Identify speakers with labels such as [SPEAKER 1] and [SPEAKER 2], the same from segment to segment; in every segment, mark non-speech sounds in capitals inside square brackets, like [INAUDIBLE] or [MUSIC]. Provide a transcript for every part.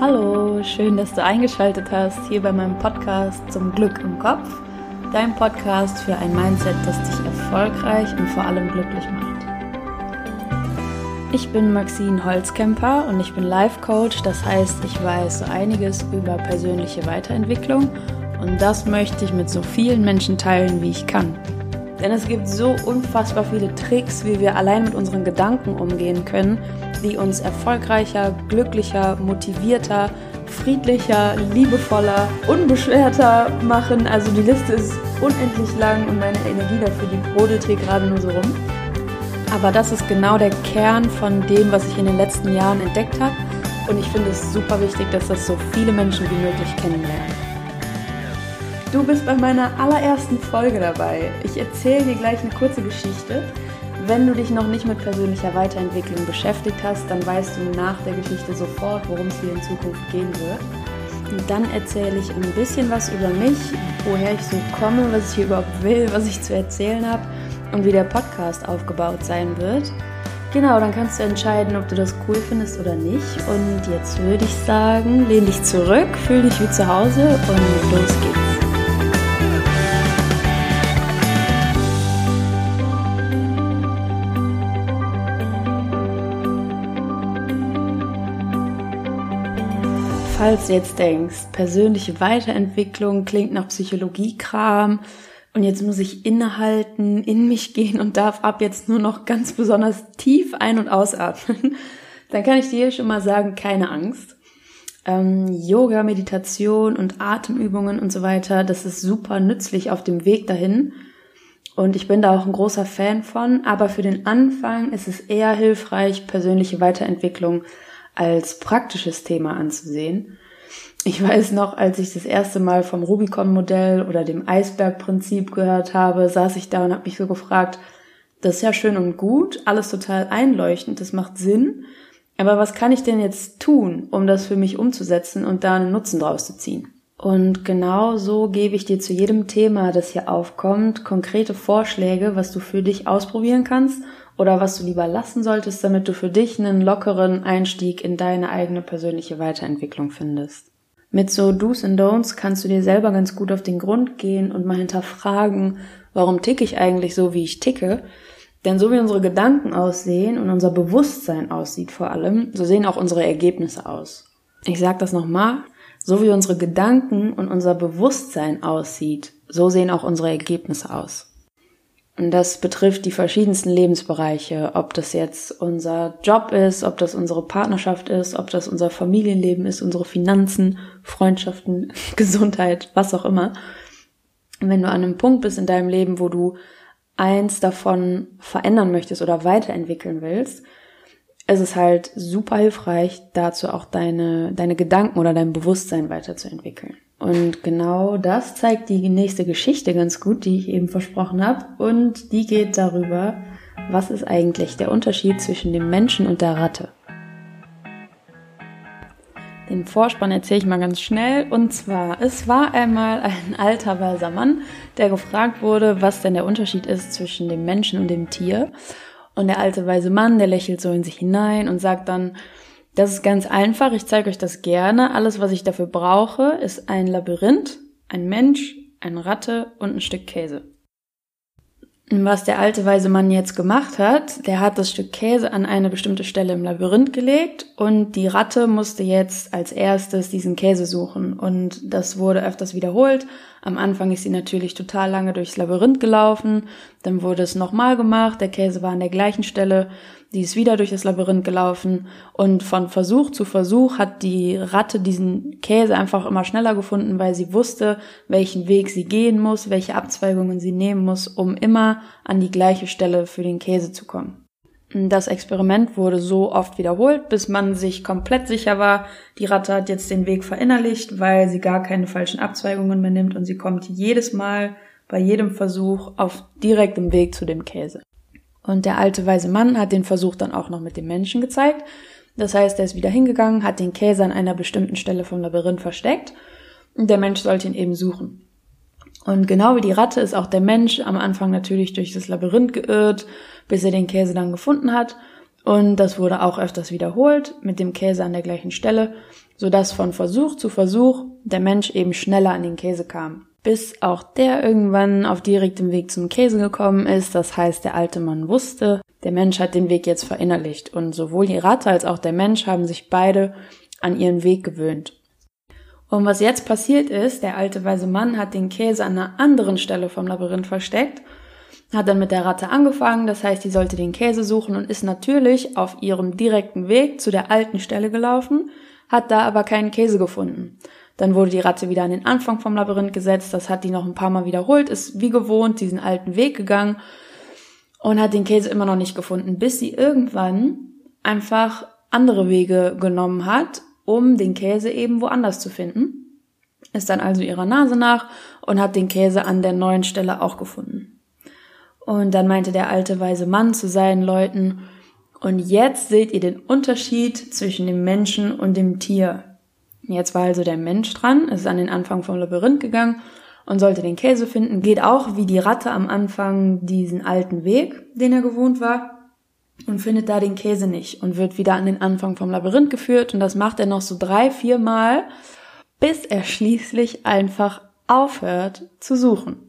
[SPEAKER 1] Hallo, schön, dass du eingeschaltet hast hier bei meinem Podcast zum Glück im Kopf. Dein Podcast für ein Mindset, das dich erfolgreich und vor allem glücklich macht. Ich bin Maxine Holzkemper und ich bin Life Coach, das heißt, ich weiß so einiges über persönliche Weiterentwicklung und das möchte ich mit so vielen Menschen teilen, wie ich kann. Denn es gibt so unfassbar viele Tricks, wie wir allein mit unseren Gedanken umgehen können, die uns erfolgreicher, glücklicher, motivierter, friedlicher, liebevoller, unbeschwerter machen. Also die Liste ist unendlich lang und meine Energie dafür, die brodelt hier gerade nur so rum. Aber das ist genau der Kern von dem, was ich in den letzten Jahren entdeckt habe. Und ich finde es super wichtig, dass das so viele Menschen wie möglich kennenlernen. Du bist bei meiner allerersten Folge dabei. Ich erzähle dir gleich eine kurze Geschichte. Wenn du dich noch nicht mit persönlicher Weiterentwicklung beschäftigt hast, dann weißt du nach der Geschichte sofort, worum es hier in Zukunft gehen wird. Und dann erzähle ich ein bisschen was über mich, woher ich so komme, was ich hier überhaupt will, was ich zu erzählen habe und wie der Podcast aufgebaut sein wird. Genau, dann kannst du entscheiden, ob du das cool findest oder nicht. Und jetzt würde ich sagen, lehn dich zurück, fühl dich wie zu Hause und los geht's. Falls du jetzt denkst, persönliche Weiterentwicklung klingt nach Psychologiekram und jetzt muss ich innehalten, in mich gehen und darf ab jetzt nur noch ganz besonders tief ein- und ausatmen, [LAUGHS] dann kann ich dir schon mal sagen, keine Angst. Ähm, Yoga, Meditation und Atemübungen und so weiter, das ist super nützlich auf dem Weg dahin. Und ich bin da auch ein großer Fan von, aber für den Anfang ist es eher hilfreich, persönliche Weiterentwicklung als praktisches Thema anzusehen. Ich weiß noch, als ich das erste Mal vom Rubicon-Modell oder dem Eisberg-Prinzip gehört habe, saß ich da und habe mich so gefragt, das ist ja schön und gut, alles total einleuchtend, das macht Sinn, aber was kann ich denn jetzt tun, um das für mich umzusetzen und da einen Nutzen draus zu ziehen? Und genau so gebe ich dir zu jedem Thema, das hier aufkommt, konkrete Vorschläge, was du für dich ausprobieren kannst oder was du lieber lassen solltest, damit du für dich einen lockeren Einstieg in deine eigene persönliche Weiterentwicklung findest. Mit so Do's and Don'ts kannst du dir selber ganz gut auf den Grund gehen und mal hinterfragen, warum ticke ich eigentlich so, wie ich ticke? Denn so wie unsere Gedanken aussehen und unser Bewusstsein aussieht vor allem, so sehen auch unsere Ergebnisse aus. Ich sag das nochmal, so wie unsere Gedanken und unser Bewusstsein aussieht, so sehen auch unsere Ergebnisse aus. Und das betrifft die verschiedensten Lebensbereiche, ob das jetzt unser Job ist, ob das unsere Partnerschaft ist, ob das unser Familienleben ist, unsere Finanzen, Freundschaften, [LAUGHS] Gesundheit, was auch immer. Wenn du an einem Punkt bist in deinem Leben, wo du eins davon verändern möchtest oder weiterentwickeln willst, ist es halt super hilfreich, dazu auch deine, deine Gedanken oder dein Bewusstsein weiterzuentwickeln. Und genau das zeigt die nächste Geschichte ganz gut, die ich eben versprochen habe. Und die geht darüber, was ist eigentlich der Unterschied zwischen dem Menschen und der Ratte. Den Vorspann erzähle ich mal ganz schnell. Und zwar, es war einmal ein alter weiser Mann, der gefragt wurde, was denn der Unterschied ist zwischen dem Menschen und dem Tier. Und der alte weise Mann, der lächelt so in sich hinein und sagt dann, das ist ganz einfach, ich zeige euch das gerne. Alles, was ich dafür brauche, ist ein Labyrinth, ein Mensch, eine Ratte und ein Stück Käse. Was der alte weise Mann jetzt gemacht hat, der hat das Stück Käse an eine bestimmte Stelle im Labyrinth gelegt und die Ratte musste jetzt als erstes diesen Käse suchen. Und das wurde öfters wiederholt. Am Anfang ist sie natürlich total lange durchs Labyrinth gelaufen, dann wurde es nochmal gemacht, der Käse war an der gleichen Stelle die ist wieder durch das Labyrinth gelaufen und von Versuch zu Versuch hat die Ratte diesen Käse einfach immer schneller gefunden, weil sie wusste, welchen Weg sie gehen muss, welche Abzweigungen sie nehmen muss, um immer an die gleiche Stelle für den Käse zu kommen. Das Experiment wurde so oft wiederholt, bis man sich komplett sicher war, die Ratte hat jetzt den Weg verinnerlicht, weil sie gar keine falschen Abzweigungen mehr nimmt und sie kommt jedes Mal bei jedem Versuch auf direktem Weg zu dem Käse. Und der alte weise Mann hat den Versuch dann auch noch mit dem Menschen gezeigt. Das heißt, er ist wieder hingegangen, hat den Käse an einer bestimmten Stelle vom Labyrinth versteckt und der Mensch sollte ihn eben suchen. Und genau wie die Ratte ist auch der Mensch am Anfang natürlich durch das Labyrinth geirrt, bis er den Käse dann gefunden hat. Und das wurde auch öfters wiederholt mit dem Käse an der gleichen Stelle, sodass von Versuch zu Versuch der Mensch eben schneller an den Käse kam. Bis auch der irgendwann auf direktem Weg zum Käse gekommen ist, das heißt der alte Mann wusste, der Mensch hat den Weg jetzt verinnerlicht und sowohl die Ratte als auch der Mensch haben sich beide an ihren Weg gewöhnt. Und was jetzt passiert ist, der alte weise Mann hat den Käse an einer anderen Stelle vom Labyrinth versteckt, hat dann mit der Ratte angefangen, das heißt, die sollte den Käse suchen und ist natürlich auf ihrem direkten Weg zu der alten Stelle gelaufen, hat da aber keinen Käse gefunden. Dann wurde die Ratte wieder an den Anfang vom Labyrinth gesetzt, das hat die noch ein paar Mal wiederholt, ist wie gewohnt diesen alten Weg gegangen und hat den Käse immer noch nicht gefunden, bis sie irgendwann einfach andere Wege genommen hat um den Käse eben woanders zu finden. Ist dann also ihrer Nase nach und hat den Käse an der neuen Stelle auch gefunden. Und dann meinte der alte weise Mann zu seinen Leuten, und jetzt seht ihr den Unterschied zwischen dem Menschen und dem Tier. Jetzt war also der Mensch dran, ist an den Anfang vom Labyrinth gegangen und sollte den Käse finden, geht auch wie die Ratte am Anfang diesen alten Weg, den er gewohnt war, und findet da den Käse nicht und wird wieder an den Anfang vom Labyrinth geführt und das macht er noch so drei, vier Mal, bis er schließlich einfach aufhört zu suchen.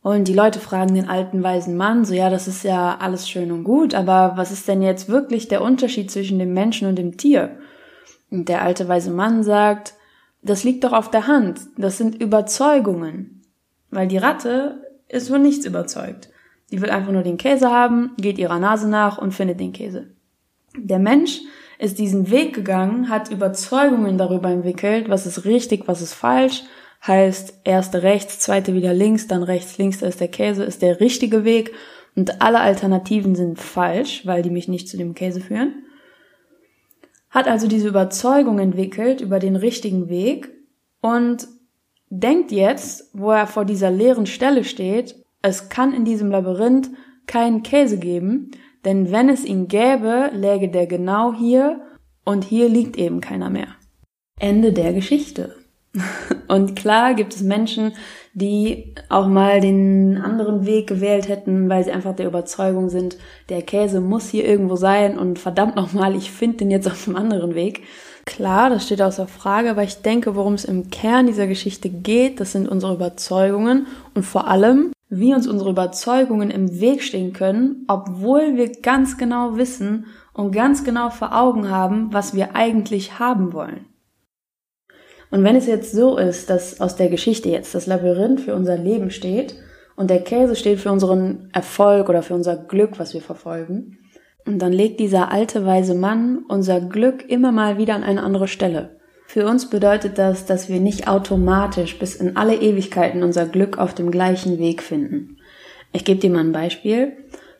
[SPEAKER 1] Und die Leute fragen den alten weisen Mann, so ja, das ist ja alles schön und gut, aber was ist denn jetzt wirklich der Unterschied zwischen dem Menschen und dem Tier? Und der alte weise Mann sagt, das liegt doch auf der Hand, das sind Überzeugungen. Weil die Ratte ist von nichts überzeugt. Die will einfach nur den Käse haben, geht ihrer Nase nach und findet den Käse. Der Mensch ist diesen Weg gegangen, hat Überzeugungen darüber entwickelt, was ist richtig, was ist falsch, heißt erste rechts, zweite wieder links, dann rechts, links, da ist der Käse, ist der richtige Weg und alle Alternativen sind falsch, weil die mich nicht zu dem Käse führen. Hat also diese Überzeugung entwickelt über den richtigen Weg und denkt jetzt, wo er vor dieser leeren Stelle steht, es kann in diesem Labyrinth keinen Käse geben, denn wenn es ihn gäbe, läge der genau hier und hier liegt eben keiner mehr. Ende der Geschichte. [LAUGHS] Und klar gibt es Menschen, die auch mal den anderen Weg gewählt hätten, weil sie einfach der Überzeugung sind, der Käse muss hier irgendwo sein und verdammt nochmal, ich finde den jetzt auf einem anderen Weg. Klar, das steht außer Frage, aber ich denke, worum es im Kern dieser Geschichte geht, das sind unsere Überzeugungen und vor allem, wie uns unsere Überzeugungen im Weg stehen können, obwohl wir ganz genau wissen und ganz genau vor Augen haben, was wir eigentlich haben wollen. Und wenn es jetzt so ist, dass aus der Geschichte jetzt das Labyrinth für unser Leben steht und der Käse steht für unseren Erfolg oder für unser Glück, was wir verfolgen, und dann legt dieser alte weise Mann unser Glück immer mal wieder an eine andere Stelle. Für uns bedeutet das, dass wir nicht automatisch bis in alle Ewigkeiten unser Glück auf dem gleichen Weg finden. Ich gebe dir mal ein Beispiel.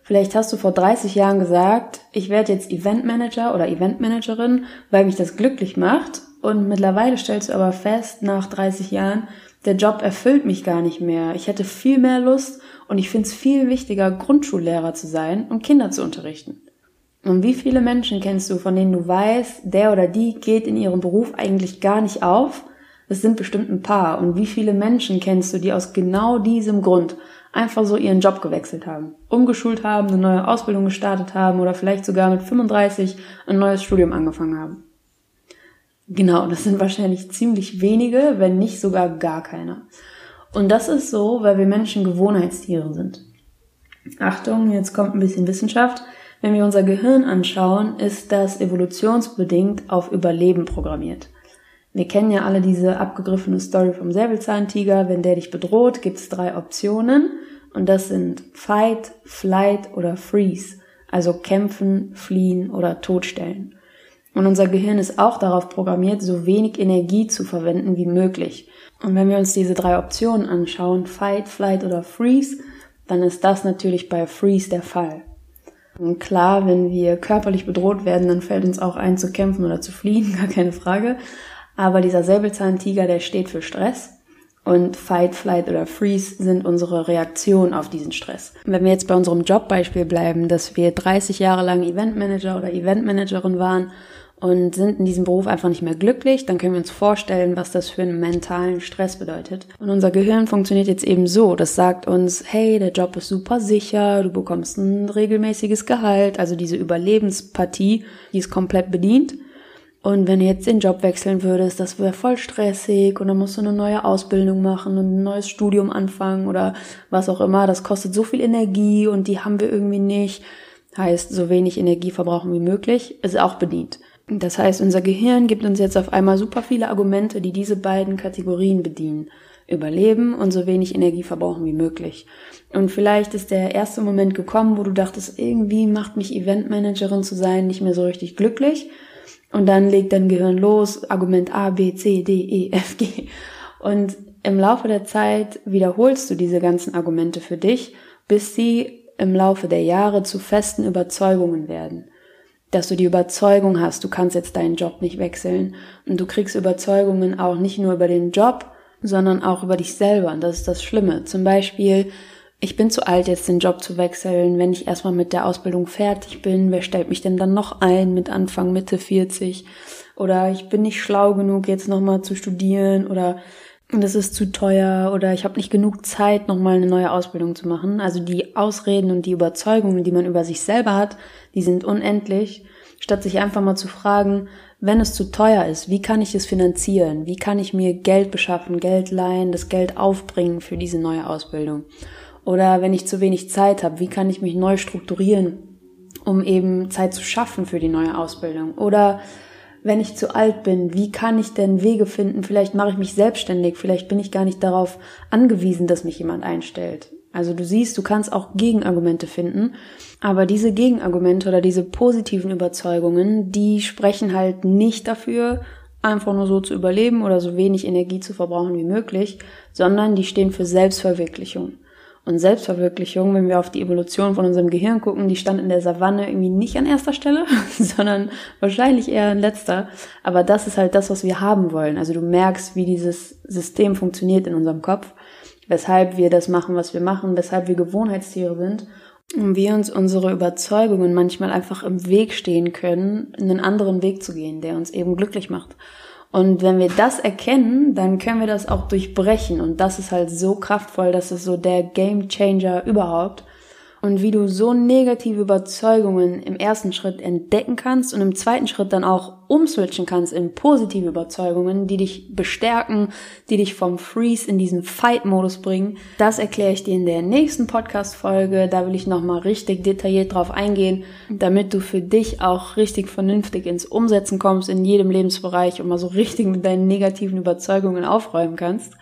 [SPEAKER 1] Vielleicht hast du vor 30 Jahren gesagt, ich werde jetzt Eventmanager oder Eventmanagerin, weil mich das glücklich macht. Und mittlerweile stellst du aber fest, nach 30 Jahren, der Job erfüllt mich gar nicht mehr. Ich hätte viel mehr Lust und ich finde es viel wichtiger, Grundschullehrer zu sein und Kinder zu unterrichten. Und wie viele Menschen kennst du, von denen du weißt, der oder die geht in ihrem Beruf eigentlich gar nicht auf? Es sind bestimmt ein paar. Und wie viele Menschen kennst du, die aus genau diesem Grund einfach so ihren Job gewechselt haben, umgeschult haben, eine neue Ausbildung gestartet haben oder vielleicht sogar mit 35 ein neues Studium angefangen haben? Genau, das sind wahrscheinlich ziemlich wenige, wenn nicht sogar gar keiner. Und das ist so, weil wir Menschen Gewohnheitstiere sind. Achtung, jetzt kommt ein bisschen Wissenschaft. Wenn wir unser Gehirn anschauen, ist das evolutionsbedingt auf Überleben programmiert. Wir kennen ja alle diese abgegriffene Story vom Säbelzahntiger. Wenn der dich bedroht, gibt es drei Optionen und das sind Fight, Flight oder Freeze, also kämpfen, fliehen oder totstellen. Und unser Gehirn ist auch darauf programmiert, so wenig Energie zu verwenden wie möglich. Und wenn wir uns diese drei Optionen anschauen, Fight, Flight oder Freeze, dann ist das natürlich bei Freeze der Fall. Und klar, wenn wir körperlich bedroht werden, dann fällt uns auch ein zu kämpfen oder zu fliehen, [LAUGHS] gar keine Frage. Aber dieser Säbelzahntiger, der steht für Stress. Und Fight, Flight oder Freeze sind unsere Reaktionen auf diesen Stress. Wenn wir jetzt bei unserem Jobbeispiel bleiben, dass wir 30 Jahre lang Eventmanager oder Eventmanagerin waren und sind in diesem Beruf einfach nicht mehr glücklich, dann können wir uns vorstellen, was das für einen mentalen Stress bedeutet. Und unser Gehirn funktioniert jetzt eben so, das sagt uns, hey, der Job ist super sicher, du bekommst ein regelmäßiges Gehalt, also diese Überlebenspartie, die ist komplett bedient. Und wenn du jetzt den Job wechseln würdest, das wäre voll stressig und dann musst du eine neue Ausbildung machen und ein neues Studium anfangen oder was auch immer. Das kostet so viel Energie und die haben wir irgendwie nicht. Heißt, so wenig Energie verbrauchen wie möglich, ist auch bedient. Das heißt, unser Gehirn gibt uns jetzt auf einmal super viele Argumente, die diese beiden Kategorien bedienen. Überleben und so wenig Energie verbrauchen wie möglich. Und vielleicht ist der erste Moment gekommen, wo du dachtest, irgendwie macht mich Eventmanagerin zu sein nicht mehr so richtig glücklich. Und dann legt dein Gehirn los, Argument A, B, C, D, E, F, G. Und im Laufe der Zeit wiederholst du diese ganzen Argumente für dich, bis sie im Laufe der Jahre zu festen Überzeugungen werden dass du die Überzeugung hast, du kannst jetzt deinen Job nicht wechseln. Und du kriegst Überzeugungen auch nicht nur über den Job, sondern auch über dich selber. Und das ist das Schlimme. Zum Beispiel, ich bin zu alt, jetzt den Job zu wechseln. Wenn ich erstmal mit der Ausbildung fertig bin, wer stellt mich denn dann noch ein mit Anfang, Mitte 40? Oder ich bin nicht schlau genug, jetzt nochmal zu studieren oder und es ist zu teuer oder ich habe nicht genug Zeit, nochmal eine neue Ausbildung zu machen. Also die Ausreden und die Überzeugungen, die man über sich selber hat, die sind unendlich, statt sich einfach mal zu fragen, wenn es zu teuer ist, wie kann ich es finanzieren? Wie kann ich mir Geld beschaffen, Geld leihen, das Geld aufbringen für diese neue Ausbildung? Oder wenn ich zu wenig Zeit habe, wie kann ich mich neu strukturieren, um eben Zeit zu schaffen für die neue Ausbildung? Oder wenn ich zu alt bin, wie kann ich denn Wege finden? Vielleicht mache ich mich selbstständig, vielleicht bin ich gar nicht darauf angewiesen, dass mich jemand einstellt. Also du siehst, du kannst auch Gegenargumente finden, aber diese Gegenargumente oder diese positiven Überzeugungen, die sprechen halt nicht dafür, einfach nur so zu überleben oder so wenig Energie zu verbrauchen wie möglich, sondern die stehen für Selbstverwirklichung. Und Selbstverwirklichung, wenn wir auf die Evolution von unserem Gehirn gucken, die stand in der Savanne irgendwie nicht an erster Stelle, [LAUGHS] sondern wahrscheinlich eher an letzter. Aber das ist halt das, was wir haben wollen. Also du merkst, wie dieses System funktioniert in unserem Kopf weshalb wir das machen, was wir machen, weshalb wir Gewohnheitstiere sind und wir uns unsere Überzeugungen manchmal einfach im Weg stehen können, einen anderen Weg zu gehen, der uns eben glücklich macht. Und wenn wir das erkennen, dann können wir das auch durchbrechen. Und das ist halt so kraftvoll, das ist so der Game Changer überhaupt und wie du so negative Überzeugungen im ersten Schritt entdecken kannst und im zweiten Schritt dann auch umswitchen kannst in positive Überzeugungen, die dich bestärken, die dich vom Freeze in diesen Fight-Modus bringen. Das erkläre ich dir in der nächsten Podcast-Folge. Da will ich nochmal richtig detailliert drauf eingehen, damit du für dich auch richtig vernünftig ins Umsetzen kommst in jedem Lebensbereich und mal so richtig mit deinen negativen Überzeugungen aufräumen kannst.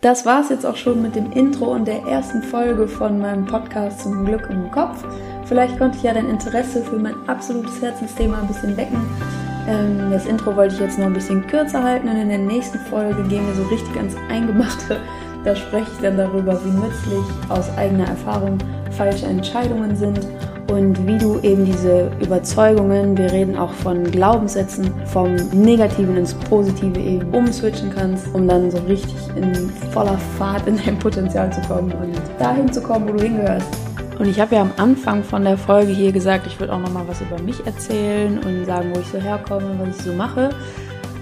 [SPEAKER 1] Das war es jetzt auch schon mit dem Intro und der ersten Folge von meinem Podcast zum Glück im Kopf. Vielleicht konnte ich ja dein Interesse für mein absolutes Herzensthema ein bisschen wecken. Ähm, das Intro wollte ich jetzt noch ein bisschen kürzer halten und in der nächsten Folge gehen wir so richtig ans Eingemachte. Da spreche ich dann darüber, wie nützlich aus eigener Erfahrung falsche Entscheidungen sind und wie du eben diese Überzeugungen, wir reden auch von Glaubenssätzen, vom Negativen ins Positive eben umswitchen kannst, um dann so richtig in voller Fahrt in dein Potenzial zu kommen und dahin zu kommen, wo du hingehörst. Und ich habe ja am Anfang von der Folge hier gesagt, ich würde auch noch mal was über mich erzählen und sagen, wo ich so herkomme, was ich so mache.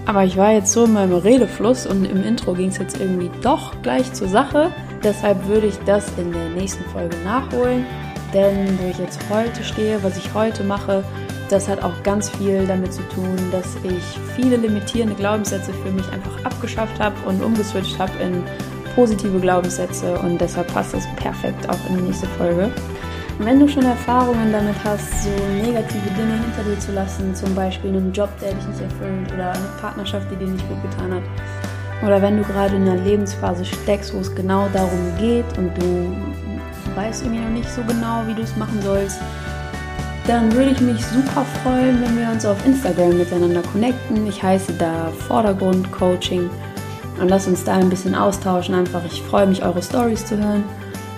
[SPEAKER 1] Aber ich war jetzt so in meinem Redefluss und im Intro ging es jetzt irgendwie doch gleich zur Sache. Deshalb würde ich das in der nächsten Folge nachholen. Denn wo ich jetzt heute stehe, was ich heute mache, das hat auch ganz viel damit zu tun, dass ich viele limitierende Glaubenssätze für mich einfach abgeschafft habe und umgeswitcht habe in positive Glaubenssätze und deshalb passt das perfekt auch in die nächste Folge. Wenn du schon Erfahrungen damit hast, so negative Dinge hinter dir zu lassen, zum Beispiel einen Job, der dich nicht erfüllt oder eine Partnerschaft, die dir nicht gut getan hat, oder wenn du gerade in einer Lebensphase steckst, wo es genau darum geht und du weißt irgendwie noch nicht so genau, wie du es machen sollst, dann würde ich mich super freuen, wenn wir uns auf Instagram miteinander connecten. Ich heiße da Vordergrund Coaching und lass uns da ein bisschen austauschen. Einfach, ich freue mich, eure Stories zu hören.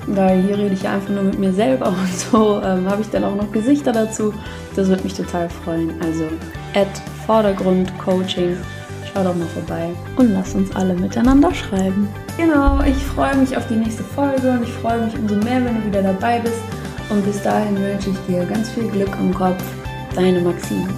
[SPEAKER 1] Weil hier rede ich einfach nur mit mir selber [LAUGHS] und so ähm, habe ich dann auch noch Gesichter dazu. Das würde mich total freuen. Also, at Vordergrund Coaching Schau doch mal vorbei und lass uns alle miteinander schreiben. Genau, ich freue mich auf die nächste Folge und ich freue mich umso mehr, wenn du wieder dabei bist. Und bis dahin wünsche ich dir ganz viel Glück im Kopf. Deine Maxine.